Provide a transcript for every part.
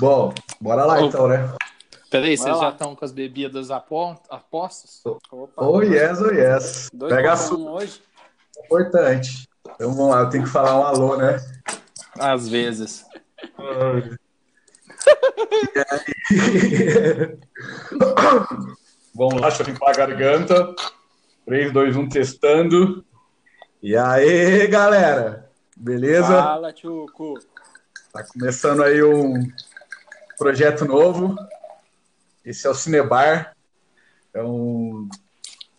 Bom, bora lá então, né? Peraí, vocês já estão com as bebidas apo- apostas? Opa, Oh yes, oh yes. dois Pega a sua, um hoje. importante. Então vamos lá, eu tenho que falar um alô, né? Às vezes. Vamos lá, deixa eu limpar a garganta. 3, 2, 1, testando. E aí, galera? Beleza? Fala, Tchuco. Tá começando aí um projeto novo. Esse é o Cinebar. É um,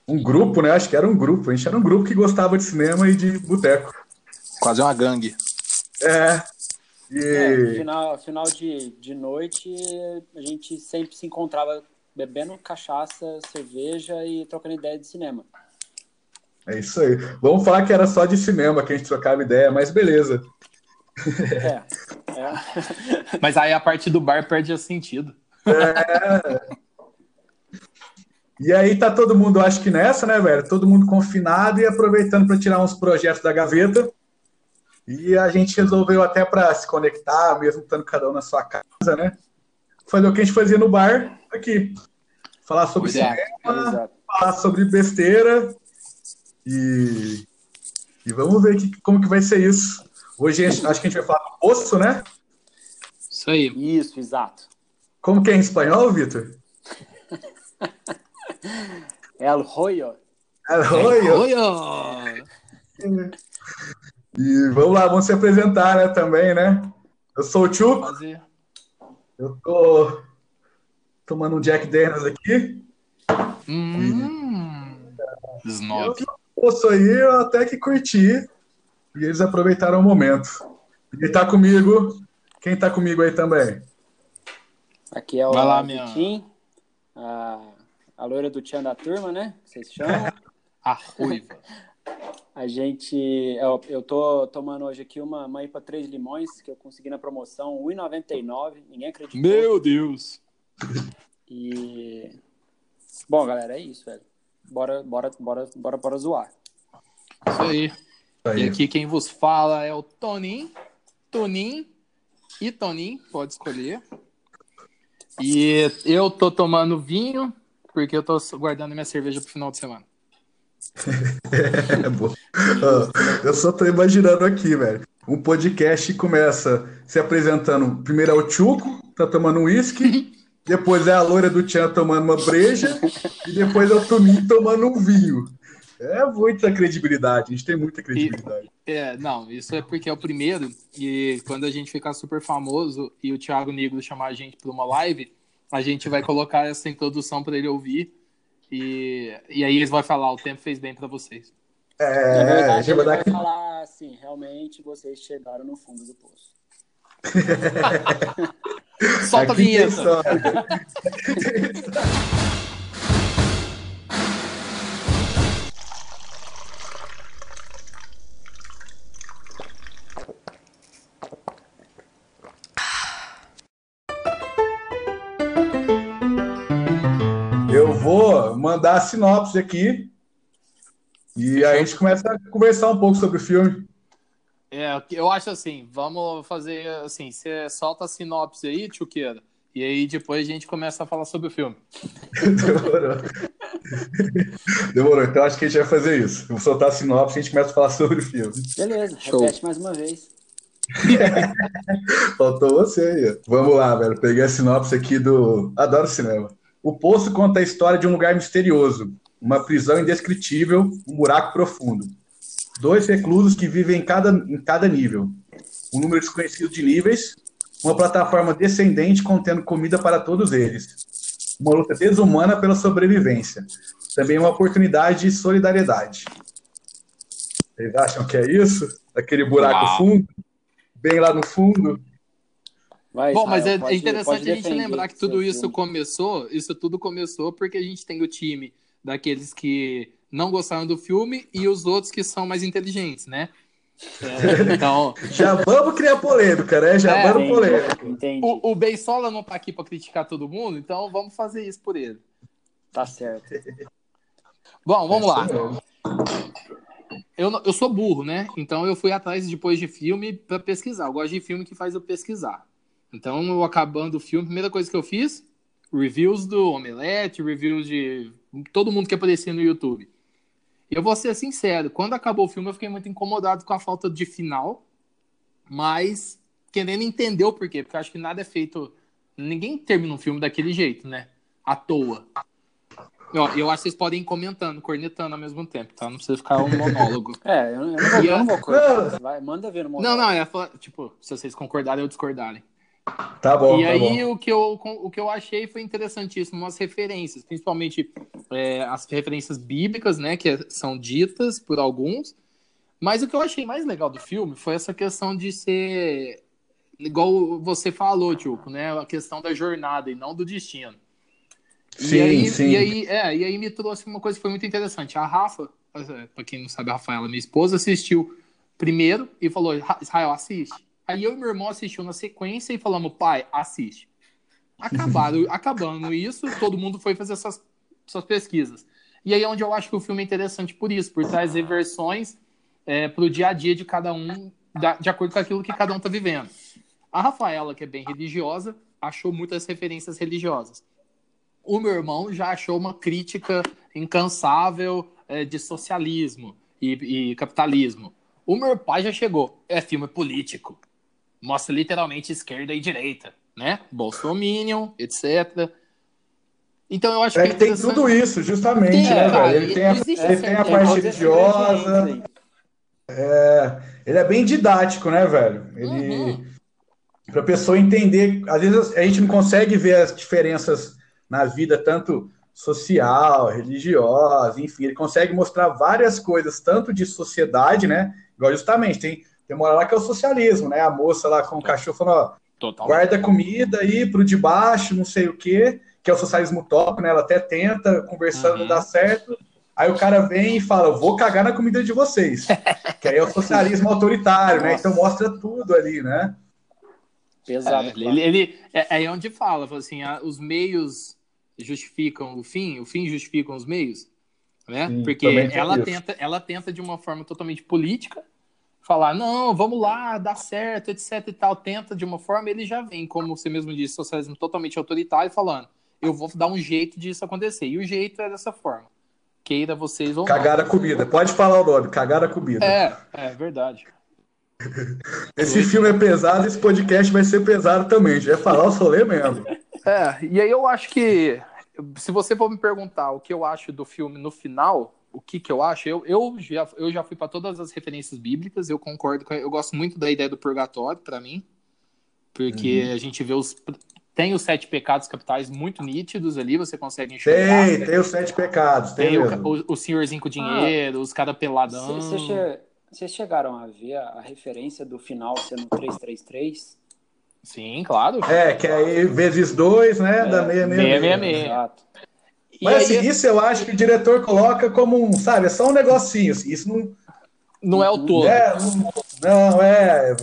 um grupo, né? Acho que era um grupo. A gente era um grupo que gostava de cinema e de boteco. Quase uma gangue. É. E É, final, final de, de noite, a gente sempre se encontrava bebendo cachaça, cerveja e trocando ideia de cinema. é isso aí. Vamos falar que era só de cinema que a gente trocava ideia, mas beleza. É, é. Mas aí a parte do bar perde o sentido. E aí tá todo mundo, acho que nessa, né, velho? Todo mundo confinado e aproveitando para tirar uns projetos da gaveta. E a gente resolveu até para se conectar, mesmo estando cada um na sua casa, né? Fazer o que a gente fazia no bar aqui. Falar sobre Exato. cinema, Exato. falar sobre besteira e, e vamos ver que, como que vai ser isso. Hoje acho que a gente vai falar do poço, né? Isso aí. Isso, exato. Como que é em espanhol, Vitor? El Royo. Oi, Oi, E vamos lá, vamos se apresentar, né, também, né? Eu sou o Chuco, eu tô tomando um Jack Daniels aqui. Hum. Snob. Poço aí, eu até que curti. E eles aproveitaram o momento. E tá comigo. Quem tá comigo aí também? Aqui é o Vai lá, minha- Vitinho, a, a loira do Tchan da turma, né? que Vocês chamam. A ruiva. A gente. Eu, eu tô tomando hoje aqui uma, uma IPA 3 limões que eu consegui na promoção, R$ 1,99. Ninguém acreditou. Meu Deus. E. Bom, galera, é isso, velho. Bora, bora, bora, bora, bora zoar. Isso aí. Isso E aí. aqui quem vos fala é o Tonin. Tonin e Tonin, pode escolher. E eu tô tomando vinho, porque eu tô guardando minha cerveja pro final de semana. É bom. Eu só tô imaginando aqui, velho. Um podcast começa se apresentando. Primeiro é o Chuco, tá tomando um uísque. Depois é a loira do Tchan tomando uma breja. E depois é o Toninho tomando um vinho. É muita credibilidade. A gente tem muita credibilidade. É, não, isso é porque é o primeiro. E quando a gente ficar super famoso e o Thiago Negro chamar a gente para uma live, a gente vai colocar essa introdução para ele ouvir. E, e aí eles vão falar: o tempo fez bem para vocês. É, a verdade, gente vai dar vai falar assim, realmente vocês chegaram no fundo do poço. Solta a aqui vinheta. mandar a sinopse aqui e aí a gente começa a conversar um pouco sobre o filme. É, eu acho assim, vamos fazer assim, você solta a sinopse aí, Tchuqueira, e aí depois a gente começa a falar sobre o filme. Demorou. Demorou, então acho que a gente vai fazer isso. Eu vou soltar a sinopse e a gente começa a falar sobre o filme. Beleza, Show. repete mais uma vez. Faltou você aí. Vamos lá, velho. Peguei a sinopse aqui do. Adoro cinema. O Poço conta a história de um lugar misterioso, uma prisão indescritível, um buraco profundo. Dois reclusos que vivem em cada, em cada nível. Um número desconhecido de níveis, uma plataforma descendente contendo comida para todos eles. Uma luta desumana pela sobrevivência. Também uma oportunidade de solidariedade. Vocês acham que é isso? Aquele buraco Uau. fundo? Bem lá no fundo? Vai, Bom, mas é, pode- é interessante a gente lembrar que tudo isso filme. começou, isso tudo começou porque a gente tem o time daqueles que não gostaram do filme e os outros que são mais inteligentes, né? É, então, Já vamos criar polêmica, né? Já É, vamos polêmica. Entendi, o, o Beisola não tá aqui pra criticar todo mundo, então vamos fazer isso por ele. Tá certo. Bom, vamos lá. Mesmo. Eu, eu sou burro, né? Então eu fui atrás depois de filme pra pesquisar. Eu gosto de filme que faz eu pesquisar. Então, eu acabando o filme, a primeira coisa que eu fiz, reviews do Omelete, reviews de todo mundo que aparecia no YouTube. Eu vou ser sincero, quando acabou o filme eu fiquei muito incomodado com a falta de final, mas querendo entender o porquê, porque eu acho que nada é feito. Ninguém termina um filme daquele jeito, né? À toa. Eu, eu acho que vocês podem ir comentando, cornetando ao mesmo tempo, tá? Não precisa ficar um monólogo. É, eu, eu não vou, eu não vou cortar. Vai, manda ver no monólogo. Não, não, é tipo, se vocês concordarem ou discordarem. Tá bom. E tá aí bom. o que, eu, o que eu achei foi interessantíssimo as referências, principalmente é, as referências bíblicas, né, que são ditas por alguns. Mas o que eu achei mais legal do filme foi essa questão de ser igual você falou, Tio, né, a questão da jornada e não do destino. Sim, e aí, sim. E aí, é, e aí me trouxe uma coisa que foi muito interessante. A Rafa, para quem não sabe, a Rafaela, minha esposa, assistiu primeiro e falou: Israel, assiste. Aí eu e meu irmão assistiu na sequência e falamos, pai, assiste. Acabaram, acabando isso, todo mundo foi fazer suas, suas pesquisas. E aí é onde eu acho que o filme é interessante por isso, por trazer versões é, para o dia a dia de cada um, da, de acordo com aquilo que cada um está vivendo. A Rafaela, que é bem religiosa, achou muitas referências religiosas. O meu irmão já achou uma crítica incansável é, de socialismo e, e capitalismo. O meu pai já chegou, é filme político mostra literalmente esquerda e direita, né? Bolsominion, etc. Então eu acho É que que tem tudo isso, justamente, Tem, né, cara, velho? Ele tem a, ele tem a parte religiosa, é, ele é bem didático, né, velho? Ele, Uhum. para a pessoa entender, às vezes a gente não consegue ver as diferenças na vida, tanto social, religiosa, enfim, ele consegue mostrar várias coisas, tanto de sociedade, né? Igual justamente, tem, tem uma hora lá que é o socialismo, né? A moça lá com o cachorro falando, ó, Total. guarda comida aí pro de baixo, não sei o quê, que é o socialismo top, né? Ela até tenta, conversando, não Uhum. dá certo. Aí o cara vem e fala, eu vou cagar na comida de vocês. que aí é o socialismo autoritário, né? Então mostra tudo ali, né? Pesado. É, ele, ele- é, é onde fala, fala assim, ah, os meios justificam o fim, o fim justificam os meios, né? Sim, Porque ela tenta, ela tenta de uma forma totalmente política falar, não, vamos lá, dá certo, etc e tal, tenta de uma forma, ele já vem, como você mesmo disse, socialismo totalmente autoritário, falando, eu vou dar um jeito disso acontecer. E o jeito é dessa forma. Queira vocês ou Cagar a comida. Pode falar o nome, cagar a comida. não. É, é verdade. Esse filme é pesado, esse podcast vai ser pesado também. Já ia falar o solê mesmo. É, e aí eu acho que se você for me perguntar o que eu acho do filme no final, o que que eu acho, eu, eu, já, eu já fui para todas as referências bíblicas, eu concordo, com, eu gosto muito da ideia do purgatório, para mim, porque a gente vê os. Tem os sete pecados capitais muito nítidos ali, você consegue enxergar. Tem, tem os sete pecados, tem, Tem o, o, o senhorzinho com dinheiro, os caras peladão. Vocês che- chegaram a ver a, a referência do final sendo 333? Sim, claro. É, que aí vezes dois, né? Dá meia, meia, meia, meia, meia. meia. Exato. Mas aí, assim, isso eu acho que o diretor coloca como um, sabe, é só um negocinho. assim, Isso não, não é o todo. é, não, não é.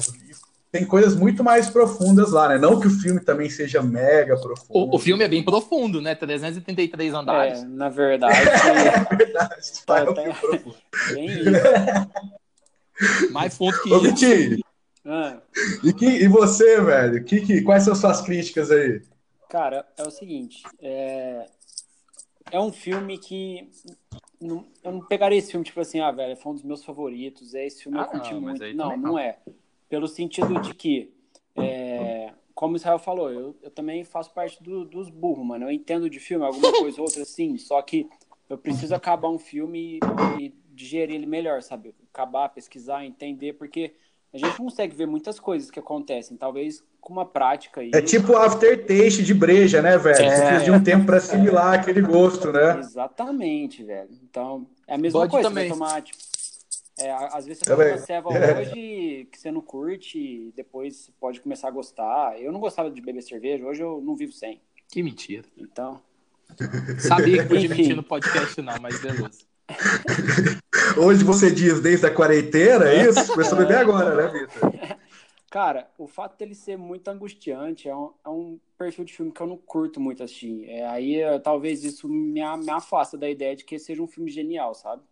Tem coisas muito mais profundas lá, né? Não que o filme também seja mega profundo. O, o filme é bem profundo, né? 333 andares. É, na verdade, É verdade, tá, é um filme profundo. bem isso. Mais fundo que Ô, isso. Vitinho, Ah, e, que- e você, velho? Que, que, quais são suas críticas aí? cara, é o seguinte, é, é um filme que não- eu não pegaria esse filme tipo assim, ah, velho, foi um dos meus favoritos, é esse filme Ah, eu curti não, muito. Não, não, não. é. Pelo sentido de que, é, como o Israel falou, eu, eu também faço parte do- dos burros, mano. Eu entendo de filme, alguma coisa ou outra, sim, só que eu preciso acabar um filme e, e digerir ele melhor, sabe? Acabar, pesquisar, entender, porque a gente consegue ver muitas coisas que acontecem, talvez com uma prática aí. É tipo aftertaste de breja, né, velho? Você É. precisa de um tempo pra assimilar aquele gosto, né? Exatamente, velho. Então, é a mesma coisa, também. você tomar, tipo, é, às vezes você Também. toma uma ceva É. hoje que você não curte, e depois você pode começar a gostar. Eu não gostava de beber cerveja, hoje eu não vivo sem. Que mentira. Então, Sabia que podia mentir no podcast, não, mas beleza. Hoje você diz desde a quarentena, é isso? Começou a beber agora, né, Vitor? cara, o fato dele ser muito angustiante é um, é um perfil de filme que eu não curto muito assistir. É, aí eh, talvez isso me, me afasta da ideia de que seja um filme genial, sabe?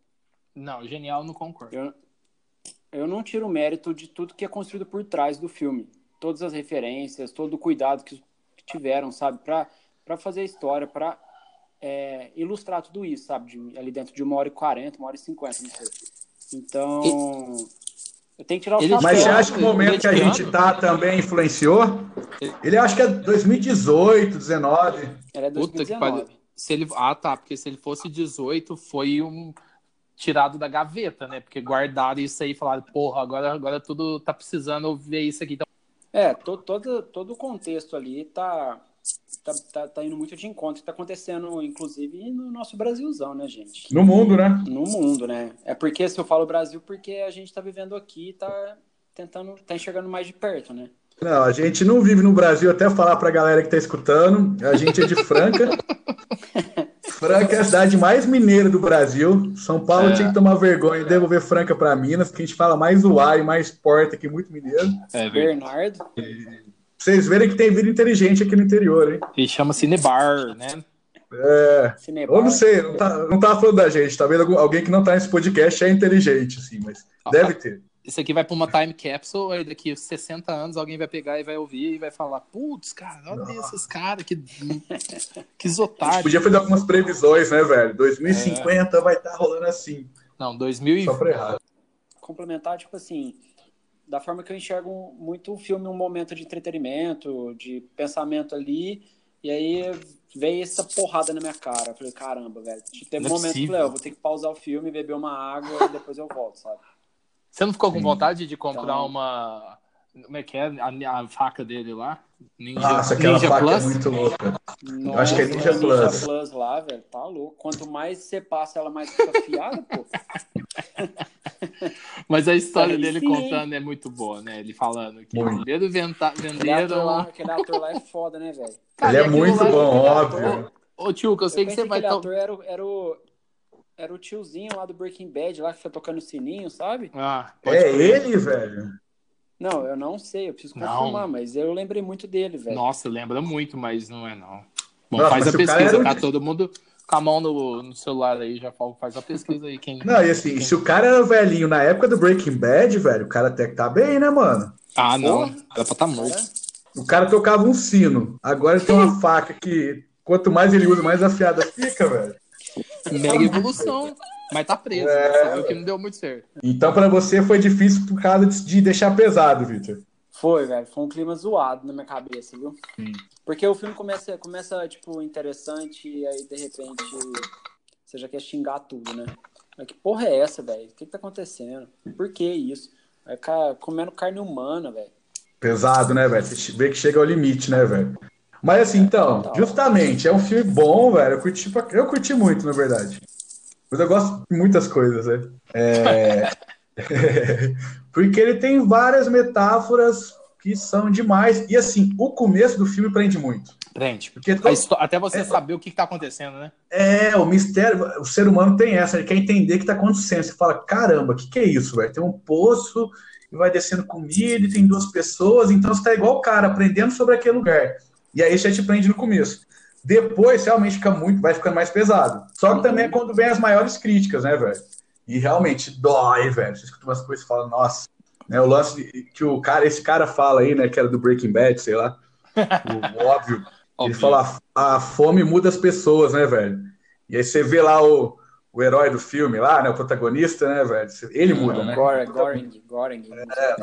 Não, genial, não concordo. Eu, eu não tiro o mérito de tudo que é construído por trás do filme. todas as referências, todo o cuidado que, que tiveram, sabe, para fazer a história, para é, ilustrar tudo isso, sabe, de, ali dentro de uma hora e quarenta, uma hora e cinquenta, não sei. Então, eu tenho que tirar o ele, Mas você acha que o momento que a gente tá também influenciou? Ele acha que é 2018, 19. Era 2019. Se ele, ah, tá, porque se ele fosse 18, foi um tirado da gaveta, né? Porque guardaram isso aí e falaram, porra, agora, agora tudo tá precisando ver isso aqui. Então... É, todo, todo, todo o contexto ali tá, tá, tá, tá indo muito de encontro. Tá acontecendo, inclusive, no nosso Brasilzão, né, gente? No mundo, né? No mundo, né? É porque, se eu falo Brasil, porque a gente tá vivendo aqui e tá tentando, tá enxergando mais de perto, né? Não, a gente não vive no Brasil, até falar pra galera que tá escutando. A gente é de Franca. Franca é a cidade mais mineira do Brasil. São Paulo é. tinha que tomar vergonha e devolver Franca para Minas, porque a gente fala mais o e mais porta que muito mineiro. É, Bernardo. Vocês verem que tem vida inteligente aqui no interior, hein? E chama Cinebar, né? É. Cinebar. Eu não sei, não, tá, não tava falando da gente, tá vendo? Alguém que não tá nesse podcast é inteligente, assim, mas ah, deve ter isso aqui vai para uma time capsule, aí daqui 60 anos alguém vai pegar e vai ouvir e vai falar: putz, cara, olha Nossa. esses caras, que, que otários. Podia fazer algumas previsões, né, velho? 2050 é. vai estar tá rolando assim. Não, 2000 Só pra errar. Complementar, tipo assim, da forma que eu enxergo muito o filme um momento de entretenimento, de pensamento ali, e aí veio essa porrada na minha cara. Eu falei, caramba, velho. Teve um é momento que eu falei, eu vou ter que pausar o filme, beber uma água e depois eu volto, sabe? Você não ficou com vontade de comprar então... uma. Como é que é? A, a faca dele lá? Ninja, Nossa, aquela Ninja faca é Plus? é muito louca. Nossa, eu acho que é Ninja, Ninja Plus. Plus lá, velho, tá louco. Quanto mais você passa ela, mais fica afiada, pô. Mas a história dele sim. contando é muito boa, né? Ele falando que venta, venderam. Aquele ator, lá, aquele ator lá é foda, né, velho? Ele é muito bom, óbvio. Ô, tio, que eu sei eu que você vai. Aquele ator era, era, o, era o tiozinho lá do Breaking Bad, lá que foi tocando sininho, sabe? Ah, é ele, velho? Não, eu não sei, eu preciso confirmar, não. mas eu lembrei muito dele, velho. Nossa, lembra muito, mas não é não. Bom, Nossa, faz a pesquisa, tá? Todo mundo com a mão no, no celular aí, já faz a pesquisa aí. Quem... Não, e assim, se o cara era velhinho na época do Breaking Bad, velho, o cara até que tá bem, né, mano? Ah, não. Era pra estar tá morto. O cara tocava um sino. Agora ele tem uma faca que, quanto mais ele usa, mais afiada fica, velho. Mega evolução. Mas tá preso, é... né? Viu que não deu muito certo. Então, para você foi difícil por causa de deixar pesado, Victor. Foi, velho. Foi um clima zoado na minha cabeça, viu? Sim. Porque o filme começa, começa, tipo, interessante e aí, de repente, você já quer xingar tudo, né? Mas que porra é essa, velho? O que, que tá acontecendo? Por que isso? Vai ficar comendo carne humana, velho. Pesado, né, velho? Você vê que chega ao limite, né, velho? Mas assim, então, justamente, é um filme bom, velho. Eu curti, eu curti muito, na verdade. Mas eu gosto de muitas coisas, né? É... Porque ele tem várias metáforas que são demais. E assim, o começo do filme prende muito. Prende. Porque todo... Até você é... saber o que está acontecendo, né? É, o mistério, o ser humano tem essa, ele quer entender o que está acontecendo. Você fala, caramba, o que, que é isso, velho? Tem um poço e vai descendo comida e tem duas pessoas, então você está igual o cara, aprendendo sobre aquele lugar. E aí já te prende no começo. Depois, realmente fica muito, vai ficando mais pesado. Só que também é quando vem as maiores críticas, né, velho? E realmente dói, velho. Você escuta umas coisas e fala, nossa. Né, o lance que o cara, esse cara fala aí, né, que era do Breaking Bad, sei lá. O, óbvio. Ele fala, a, a fome muda as pessoas, né, velho? E aí você vê lá o, o herói do filme lá, né, o protagonista, né, velho? Ele muda, né? Goring, Goring, Goring. É,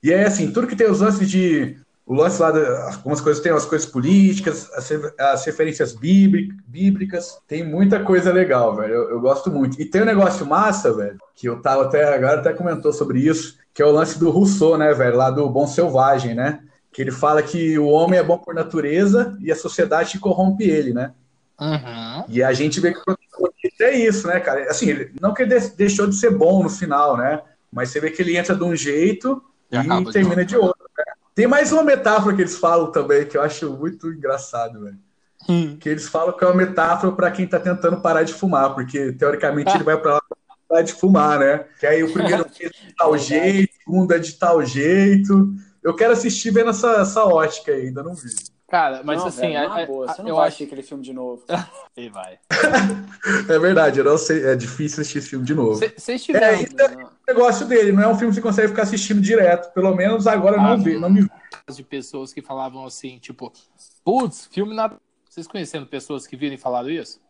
e é assim, tudo que tem os lances de o lance lá, de, algumas coisas tem as coisas políticas, as, as referências bíblicas, tem muita coisa legal, velho. Eu, eu, gosto muito. E tem um negócio massa, velho, que eu tava até agora até comentou sobre isso, que é o lance do Rousseau, né, velho, lá do Bom Selvagem, né? Que ele fala que o homem é bom por natureza e a sociedade corrompe ele, né? Uhum. E a gente vê que é isso, né, cara? Assim, não que ele deixou de ser bom no final, né? Mas você vê que ele entra de um jeito e, e termina de outro. Tem mais uma metáfora que eles falam também, que eu acho muito engraçado, velho. Hum. Que eles falam que é uma metáfora para quem tá tentando parar de fumar, porque teoricamente ele vai para lá parar de fumar, né? Que aí o primeiro é de tal jeito, o segundo é de tal jeito. Eu quero assistir vendo essa, essa ótica aí, ainda não vi. Cara, mas não, assim, velho, a, boa, você não eu vai acho aquele filme de novo. e vai. é verdade, eu não sei, é difícil assistir esse filme de novo. Vocês tiveram. É, é o negócio dele, não é um filme que você consegue ficar assistindo direto. Pelo menos agora ah, não, vi, não me de pessoas que falavam assim, tipo, putz, filme nada. Vocês conhecendo pessoas que viram e falaram isso?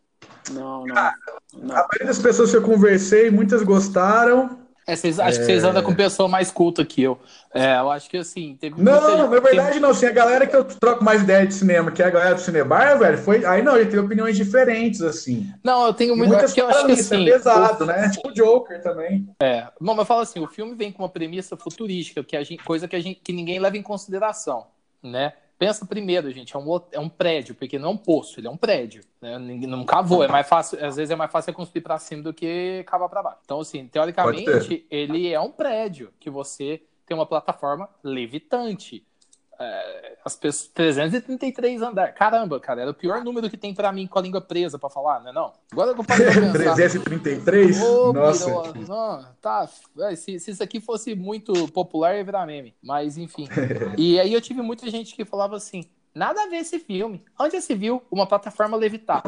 Não, não. A não. maioria das pessoas que eu conversei, muitas gostaram. É, vocês, acho que vocês andam com pessoa mais culta que eu. É, eu acho que assim, teve Não, muita- na verdade tem- não. Assim, a galera que eu troco mais ideia de cinema, que é a galera do Cinebar, velho, foi. Aí não, ele teve opiniões diferentes, assim. Não, eu tenho muito. muitas porque eu acho que isso, assim. é pesado, né? Tipo o Joker também. Bom, mas fala assim, o filme vem com uma premissa futurística, que a gente, coisa que, a gente, que ninguém leva em consideração, né? Pensa primeiro, gente, é um, é um prédio, porque não é um poço, ele é um prédio, né? Ninguém não cavou, é mais fácil, às vezes é mais fácil você construir para cima do que cavar para baixo. Então, assim, teoricamente, ele é um prédio que você tem uma plataforma levitante. É, as pessoas, 333 andares. Caramba, cara, era o pior número que tem pra mim com a língua presa pra falar, né? Não? Agora eu parei pra pensar. 333? Ô, Nossa. não, tá. é, Se, se isso aqui fosse muito popular, ia virar meme. Mas, enfim. e aí eu tive muita gente que falava assim: nada a ver esse filme. Onde já se viu uma plataforma levitar?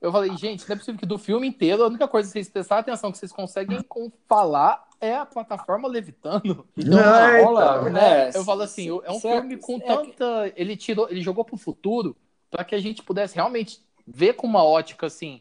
Eu falei, gente, não é possível que do filme inteiro, a única coisa que vocês prestarem atenção que vocês conseguem com- falar é a plataforma levitando. Então, Não, é, rola, então. né? É, Eu falo assim, é um certo, filme com é tanta. Ele tirou, ele jogou pro futuro para que a gente pudesse realmente ver com uma ótica assim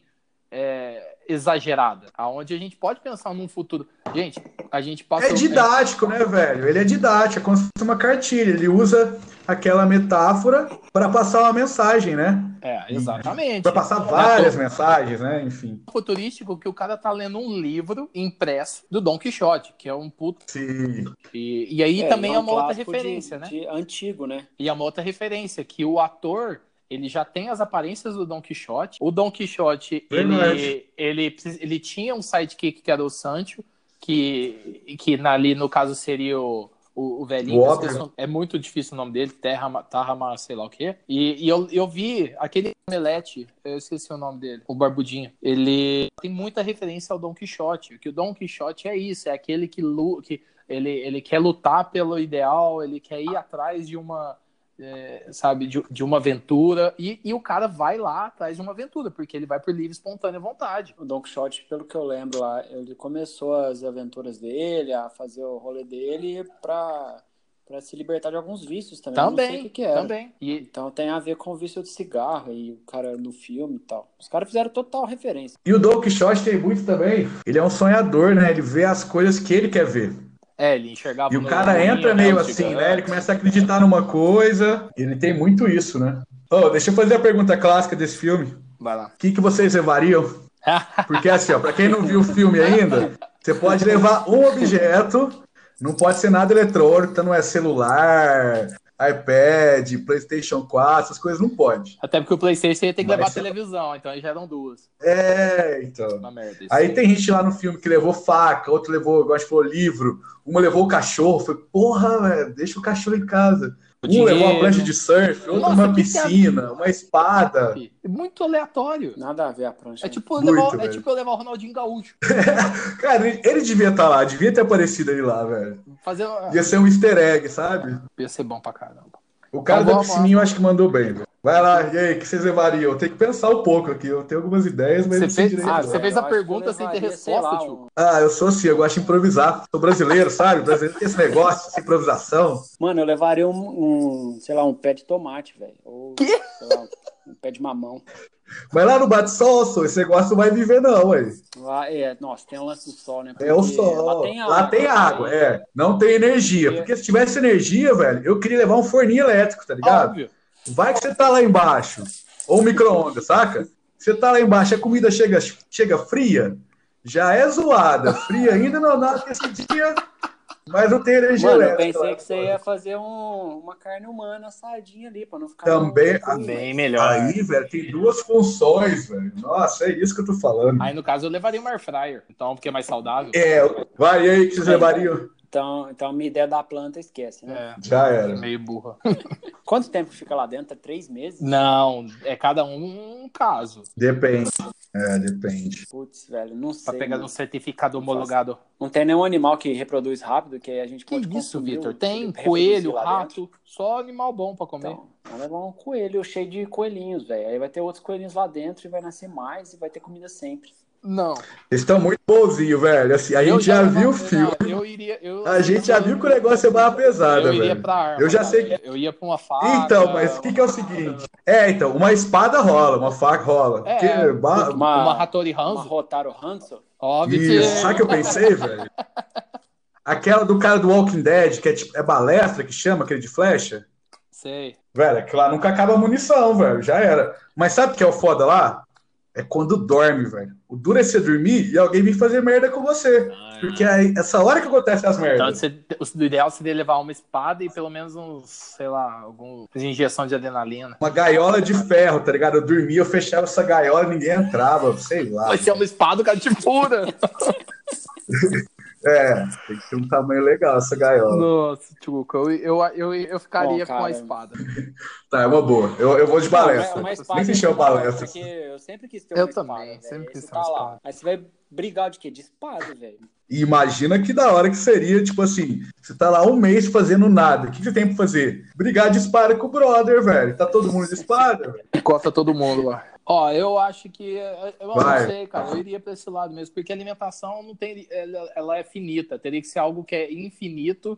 é, exagerada, aonde a gente pode pensar num futuro. Gente, a gente passa É didático, né, velho? Ele é didático, é como se fosse uma cartilha. Ele usa aquela metáfora para passar uma mensagem, né? É, exatamente. Para passar várias mensagens, né? Enfim. futurístico que o cara tá lendo um livro impresso do Don Quixote, que é um puto. Sim. E, e aí É, também é um uma outra clássico de- referência, né? de antigo, né? E é uma outra referência, que o ator, ele já tem as aparências do Don Quixote. O Don Quixote, ele, ele, ele tinha um sidekick que era o Sancho, que, que ali no caso seria o, o, o velhinho. O é muito difícil o nome dele, Terra, Tarra, sei lá o quê. E, e eu, eu vi aquele Omelete, eu esqueci o nome dele, o Barbudinho. Ele tem muita referência ao Don Quixote, que o Don Quixote é isso, é aquele que, que ele, ele quer lutar pelo ideal, ele quer ir atrás de uma, é, sabe, de, de uma aventura, e, e o cara vai lá atrás de uma aventura, porque ele vai por livre, espontânea vontade. O Don Quixote, pelo que eu lembro lá, ele começou as aventuras dele, a fazer o rolê dele pra, pra se libertar de alguns vícios também. não sei o Também, que, que era. também. E, Então tem a ver com o vício de cigarro e o cara no filme e tal. Os caras fizeram total referência. E o Don Quixote tem muito também. Ele é um sonhador, né? Ele vê as coisas que ele quer ver. É, ele enxergava E o cara entra ninho, meio né, assim, né? Ele começa a acreditar numa coisa. Ele tem muito isso, né? Ô, deixa eu fazer a pergunta clássica desse filme. Vai lá. O que, que vocês levariam? Porque assim, ó, pra quem não viu o filme ainda, você pode levar um objeto, não pode ser nada eletrônico, então não é celular, iPad, PlayStation 4, essas coisas não pode. Até porque o PlayStation ia ter que Mas levar a televisão, então aí já eram duas. É, então. Merda. Aí tem gente lá no filme que levou faca, outro levou, igual a gente falou, livro, uma levou o cachorro, foi, porra, velho, deixa o cachorro em casa. O Um levou uma dinheiro. prancha de surf, outro Nossa, uma é- piscina, uma espada. Muito aleatório. Nada a ver a prancha. É tipo, Muito, levar, é tipo eu levar o Ronaldinho Gaúcho. Cara, ele, devia estar lá, devia ter aparecido ele lá, velho. Fazer. Ia ser um easter egg, sabe? Ia ser bom pra caramba. O cara Então da piscininha eu acho que mandou bem, velho. Vai lá, e aí, o que vocês levariam? Eu tenho que pensar um pouco aqui, eu tenho algumas ideias, mas Você não sei fez- direito. ah, você fez a que pergunta sem ter resposta, tio. um- Ah, eu sou assim, eu gosto de improvisar. Sou brasileiro, sabe? Brasileiro tem esse negócio, essa improvisação. Mano, eu levaria um, um, sei lá, um pé de tomate, velho. Ou, sei lá, um, um pé de mamão. Mas lá no Bate-Sol, só, esse negócio não vai viver, não, ué. Lá, é, nossa, tem o lance do sol, né? É o Porque sol. Lá tem água. Lá tem água, é. Não tem energia. Porque se tivesse energia, velho, eu queria levar um forninho elétrico, tá ligado? Óbvio. Vai que você tá lá embaixo. Ou micro-ondas, saca? Você tá lá embaixo, a comida chega, chega fria, já é zoada. Fria ainda não dá aquecidinha, mas não tem energia Mano, eu pensei lá. que você ia fazer um- uma carne humana assadinha ali, pra não ficar... Também- Bem melhor. Aí, velho, tem duas funções, velho. Nossa, é isso que eu tô falando. Aí, no caso, eu levaria um air fryer. Então, porque é mais saudável. É, vai aí que vocês levariam. Então, então, minha ideia da planta esquece, né? É. Já era. Meio burra. Quanto tempo fica lá dentro? É três meses? Não, é cada um um caso. Depende. É, depende. Putz, velho, não Pra sei. pegar mano. um certificado homologado. Não tem nenhum animal que reproduz rápido, que a gente Que pode isso, Vitor? Tem coelho, dentro. rato, só animal bom pra comer. Então, vai levar um coelho cheio de coelhinhos, velho. Aí vai ter outros coelhinhos lá dentro e vai nascer mais e vai ter comida sempre. Não. Vocês estão muito bonzinhos, velho. Assim, a Eu gente já levava- viu o filme. não, Eu iria. Eu, A gente já viu que o negócio é barra pesada, Eu iria velho. pra arma. Eu já sei Eu ia pra uma faca. Então, mas o que, que é o seguinte? É, então, uma espada rola, uma faca rola. É, ba- Uma, Uma Hattori uma Hanzo. Rotaro Hanzo? Óbvio Isso, sabe o que eu pensei, velho? Aquela do cara do Walking Dead, que é tipo, é balestra que chama, aquele de flecha. Sei. Velho, aquilo lá nunca acaba a munição, velho. Já era. Mas sabe o que é o foda lá? É quando dorme, velho. O duro é você dormir e alguém vir fazer merda com você. Porque é essa hora que acontece as Então, merdas. você, o ideal seria levar uma espada e pelo menos uns, sei lá, alguma injeção de adrenalina. Uma gaiola de ferro, tá ligado? Eu dormia, eu fechava essa gaiola e ninguém entrava, sei lá. Vai ser uma espada, o cara te fura. É, tem que ter um tamanho legal essa gaiola. Nossa, Tchuca, eu, eu, eu, eu ficaria Bom, com a espada. Tá, é uma boa. Eu, eu vou de balestra. Não, uma Nem é chama legal, balestra. Porque eu sempre quis ter Eu uma espada. também, velho. sempre quis você ter uma tá lá. espada. Aí você vai brigar de quê? De espada, velho. E imagina que da hora que seria, tipo assim, você tá lá um mês fazendo nada. O que você tem pra fazer? Brigar de espada com o brother, velho. Tá todo mundo de espada, velho. Encosta todo mundo lá. Ó, eu acho que. Eu não Vai. sei, cara. Eu iria pra esse lado mesmo, porque a alimentação não tem. Ela, ela é finita. Teria que ser algo que é infinito,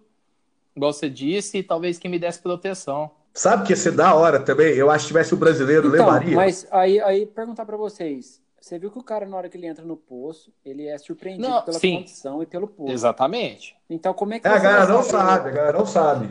igual você disse, e talvez que me desse proteção. Sabe que ia ser da hora também? Eu acho que tivesse o brasileiro, Então, levaria. mas aí, aí perguntar pra vocês. Você viu que o cara, na hora que ele entra no poço, ele é surpreendido Não, pela sim. condição e pelo poço. Exatamente. Então, como é que É, a galera não sabe, a galera não sabe.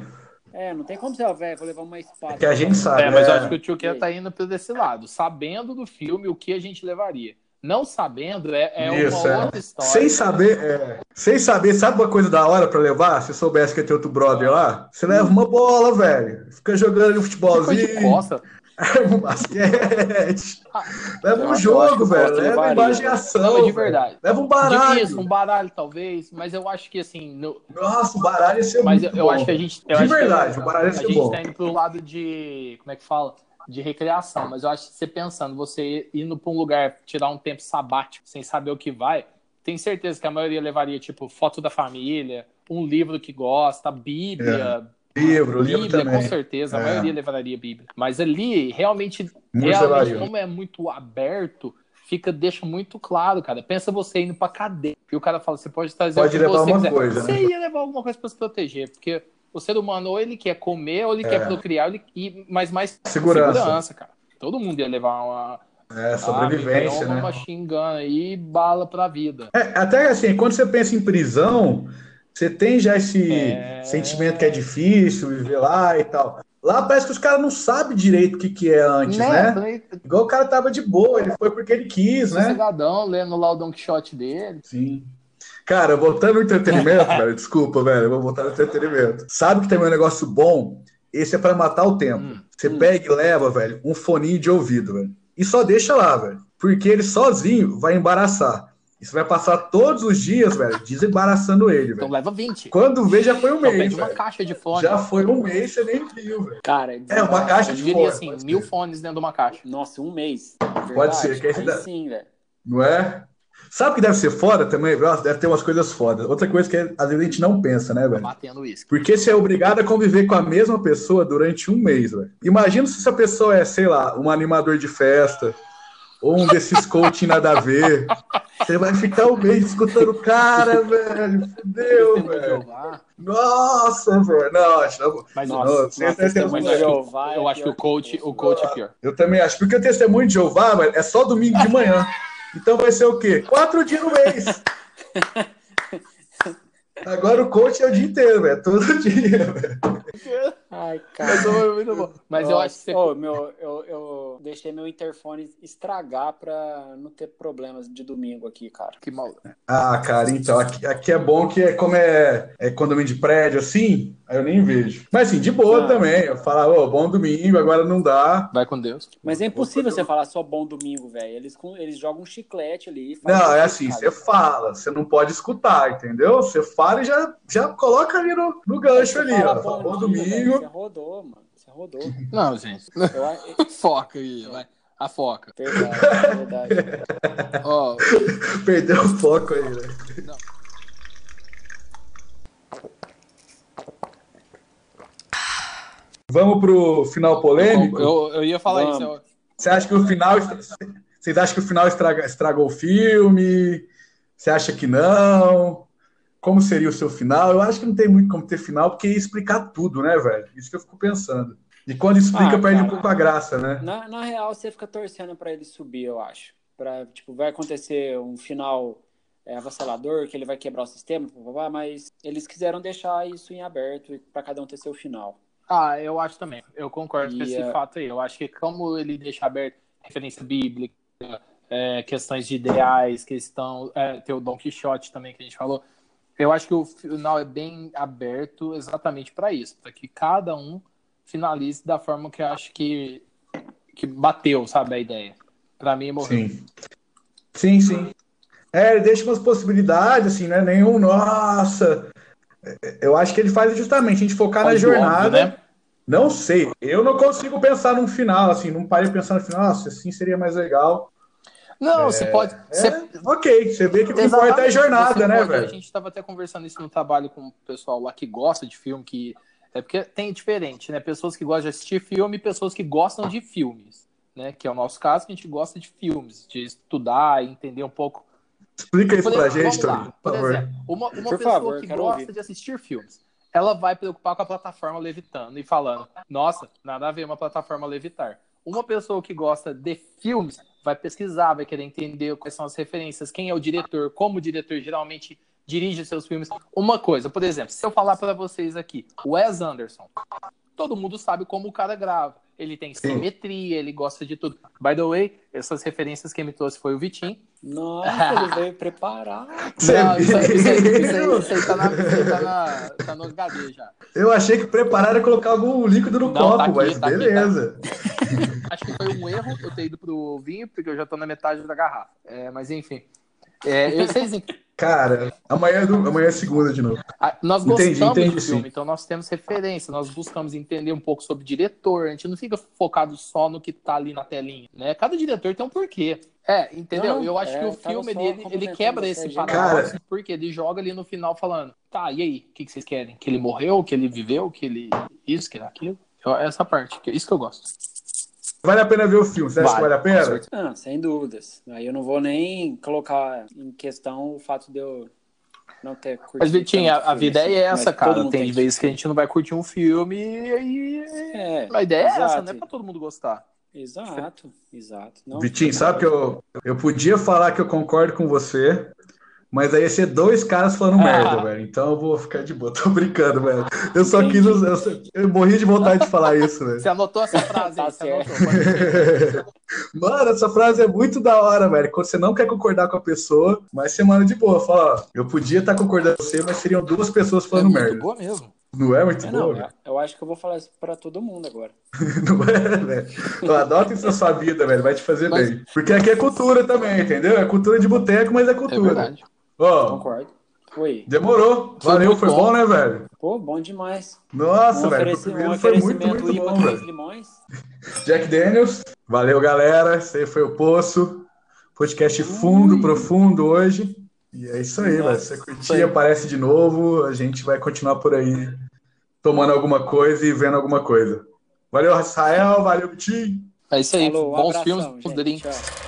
É, não tem como você, velho, vou levar uma espada. Que a gente sabe. É, mas eu é. acho que o tio Ken tá indo por esse lado. Sabendo do filme o que a gente levaria. Não sabendo é, é Isso, uma é. outra história. Sem saber, é, sem saber, sabe uma coisa da hora pra levar? Se soubesse que ia ter outro brother lá, você leva uma bola, velho. Fica jogando um Que coisa de futebolzinho, costa. um basquete. Ah, Leva um jogo, velho. Leva imaginação. De verdade. Leva um baralho. isso, um baralho talvez, mas eu acho que assim, no- Nossa, o baralho ia ser mas muito eu bom. acho que a gente, De acho que verdade, o baralho ia a ser gente bom. tá indo pro lado de, como é que fala? De recreação, mas eu acho que você pensando, você indo pra um lugar, tirar um tempo sabático, sem saber o que vai, tenho certeza que a maioria levaria tipo foto da família, um livro que gosta, Bíblia, Livro, livro Bíblia, também. com certeza, a É. maioria levaria Bíblia. Mas ali, realmente, realmente como é muito aberto, fica, deixa muito claro, cara. Pensa você indo pra cadeia. E o cara fala, você pode trazer Pode o que você uma quiser. coisa, Você né? ia levar alguma coisa pra se proteger, porque o ser humano, ou ele quer comer, ou ele É. quer procriar, ele... e, mas mais Segurança. cara. Todo mundo ia levar uma, É, sobrevivência, ah, uma né? machine gun aí e bala pra vida. É, até assim, quando você pensa em prisão, você tem já esse É. sentimento que é difícil viver lá e tal. Lá parece que os caras não sabem direito o que, que é antes, né? Falei, Igual o cara tava de boa, ele foi porque ele quis, né? Sossegadão, lendo lá o Don Quixote dele. Sim. Cara, voltando no entretenimento, velho, desculpa, velho, eu vou voltar no entretenimento. Sabe que também é um negócio bom? Esse é pra matar o tempo. Hum, Você pega e leva, velho, um foninho de ouvido, velho. E só deixa lá, velho. Porque ele sozinho vai embaraçar. Você vai passar todos os dias, velho, desembaraçando ele, Então velho. leva 20. Quando vê, já foi um Então mês, uma velho. caixa de fone. Já foi um mês, você nem viu, velho. Cara, É, uma caixa Eu de diria fone. assim, pode mil ser. fones dentro de uma caixa. Nossa, um mês. Pode ser, que aí Aí dá- sim, velho. Não é? Sabe o que deve ser foda também? Nossa, deve ter umas coisas fodas. Outra coisa que às vezes a gente não pensa, né, velho? Batendo isso. Porque você é obrigado a conviver com a mesma pessoa durante um mês, velho. Imagina se essa pessoa é, sei lá, um animador de festa, ou um desses coaching nada a ver. Você vai ficar um mês escutando o cara, velho. Fudeu, velho. Nossa, velho. Não, acho não. Mas Nossa, Não, nossa, testemunho de Jeová é eu acho que o pior coach, o coach é pior. Eu também acho. Porque o testemunho de Jeová, velho, é só domingo de manhã. Então vai ser o quê? Quatro dias no mês. Agora o coach é o dia inteiro, velho. Todo dia, velho. Ai, Mas cara. foi muito bom. Mas eu acho que você. Ô, meu, eu, eu deixei meu interfone estragar pra não ter problemas de domingo aqui, cara. Que mal. Ah, cara, então, aqui, aqui é bom que é como é, é condomínio de prédio assim, aí eu nem vejo. Mas assim, de boa Ah. também. Eu falar, ô, bom domingo, agora não dá. Vai com Deus. Mas é impossível você falar só bom domingo, velho. Eles, eles jogam um chiclete ali. e Não, é isso, assim, você fala, você não pode escutar, entendeu? Você fala e já, já coloca ali no, no gancho Você ali, fala ó. Fala, Bom velho, Você rodou, mano. Você rodou. Não, gente. Eu, a- Foca aí, vai. A foca. verdade, verdade. Ó, Perdeu o foco aí, né? Não. Vamos pro final polêmico? eu, eu ia falar Vamos. isso. eu- Você acha que o final. Você Vocês acham que o final estraga, estragou o filme? Você acha que não? Como seria o seu final? Eu acho que não tem muito como ter final, porque ia explicar tudo, né, velho? Isso que eu fico pensando. E quando explica, Ah, perde um pouco a graça, né? Na, na real, você fica torcendo pra ele subir, eu acho. Pra, tipo, vai acontecer um final é, avassalador, que ele vai quebrar o sistema, blá, blá, blá, mas eles quiseram deixar isso em aberto pra cada um ter seu final. Ah, eu acho também. Eu concordo com E, esse é- fato aí. Eu acho que como ele deixa aberto referência bíblica, é, questões de ideais, questão. É, tem o Don Quixote também que a gente falou. Eu acho que o final é bem aberto exatamente para isso, para que cada um finalize da forma que eu acho que, que bateu, sabe, a ideia. Para mim, morreu. Sim. Sim, sim. É, ele deixa umas possibilidades, assim, né? Nenhum, nossa. Eu acho que ele faz justamente a gente focar na Faz óbvio, jornada. né? Não sei. Eu não consigo pensar num final, assim, não parei pensar no final, nossa, assim seria mais legal. Não, você pode. você- É, ok, você vê que o que importa é a jornada, né, pode- A velho? gente estava até conversando isso no trabalho com o pessoal lá que gosta de filme, que é porque tem diferente, né? Pessoas que gostam de assistir filme e pessoas que gostam de filmes, né? Que é o nosso caso, que a gente gosta de filmes, de estudar e entender um pouco. Explica isso Por pra gente, Tony, por favor. exemplo, uma, uma Por pessoa favor, que gosta ouvir. de assistir filmes, ela vai preocupar com a plataforma levitando e falando, nossa, nada a ver uma plataforma levitar. Uma pessoa que gosta de filmes vai pesquisar, vai querer entender quais são as referências, quem é o diretor, como o diretor geralmente dirige seus filmes. Uma coisa, por exemplo, se eu falar para vocês aqui, Wes Anderson, todo mundo sabe como o cara grava. Ele tem simetria, ele gosta de tudo. By the way, essas referências que me trouxe foi o Vitinho. Nossa, ele veio preparar. Você Não, isso, aí- isso aí- isso aí- isso aí tá, na, tá, na, tá no HD já. Eu achei que preparar era colocar algum líquido no Não, copo, tá aqui, mas tá aqui, beleza. Acho que foi um erro eu ter ido pro vinho, porque eu já tô na metade da garrafa. É, mas enfim. É, eu- vocês Cara, amanhã é, do- amanhã é segunda de novo. Ah, Nós Entendi, gostamos entendi, do filme, sim. então nós temos referência, nós buscamos entender um pouco sobre o diretor, a gente não fica focado só no que tá ali na telinha, né? Cada diretor tem um porquê. É, entendeu? Não, eu acho é, que o filme ele complementando quebra esse gente. paradoxo, porque ele joga ali no final falando, tá, e aí, o que, que vocês querem? Que ele morreu, que ele viveu, que ele isso, que ele aquilo? Essa parte, que- isso que eu gosto. Vale a pena ver o filme? Você acha que vale a pena? Ah, sem dúvidas. Aí eu não vou nem colocar em questão o fato de eu não ter curtido. Mas, Vitinho, a, a vida assim, é essa, mas todo cara. mundo Tem vezes que a gente não vai curtir um filme e, É, a ideia é essa, exato. não é pra todo mundo gostar. Exato, exato. Não, Vitinho, sabe que eu, eu podia falar que eu concordo com você, mas aí ia ser dois caras falando Ah. merda, velho. Então eu vou ficar de boa. Tô brincando, velho. Eu só Entendi. quis. Eu, eu morri de vontade de falar isso, velho. Você anotou essa frase Tá certo. Mano, essa frase é muito da hora, velho. Quando você não quer concordar com a pessoa, mas você manda de boa. Fala, ó, eu podia estar concordando com você, mas seriam duas pessoas É falando muito merda. boa mesmo. Não é muito É, boa, não, velho? eu, eu acho que eu vou falar isso pra todo mundo agora. Não é, velho? Adota isso na sua vida, velho. Vai te fazer Mas- bem. Porque aqui é cultura também, entendeu? É cultura de boteco, mas é É cultura. verdade. Ó, Concordo. Oi. demorou. Foi Valeu, foi bom. bom, né, velho? Pô, bom demais. Nossa, um, velho. Um foi muito, muito bom, velho. Limões. Jack Daniels. Valeu, galera. Esse aí foi o Poço. Podcast fundo, Ui. profundo hoje. E é isso aí, Nossa, velho. Se você curtir, aparece de novo. A gente vai continuar por aí tomando alguma coisa e vendo alguma coisa. Valeu, Rafael. Valeu, Vitinho. É isso aí. Falou, Bons abração, filmes, bons gente. drinks. Tchau.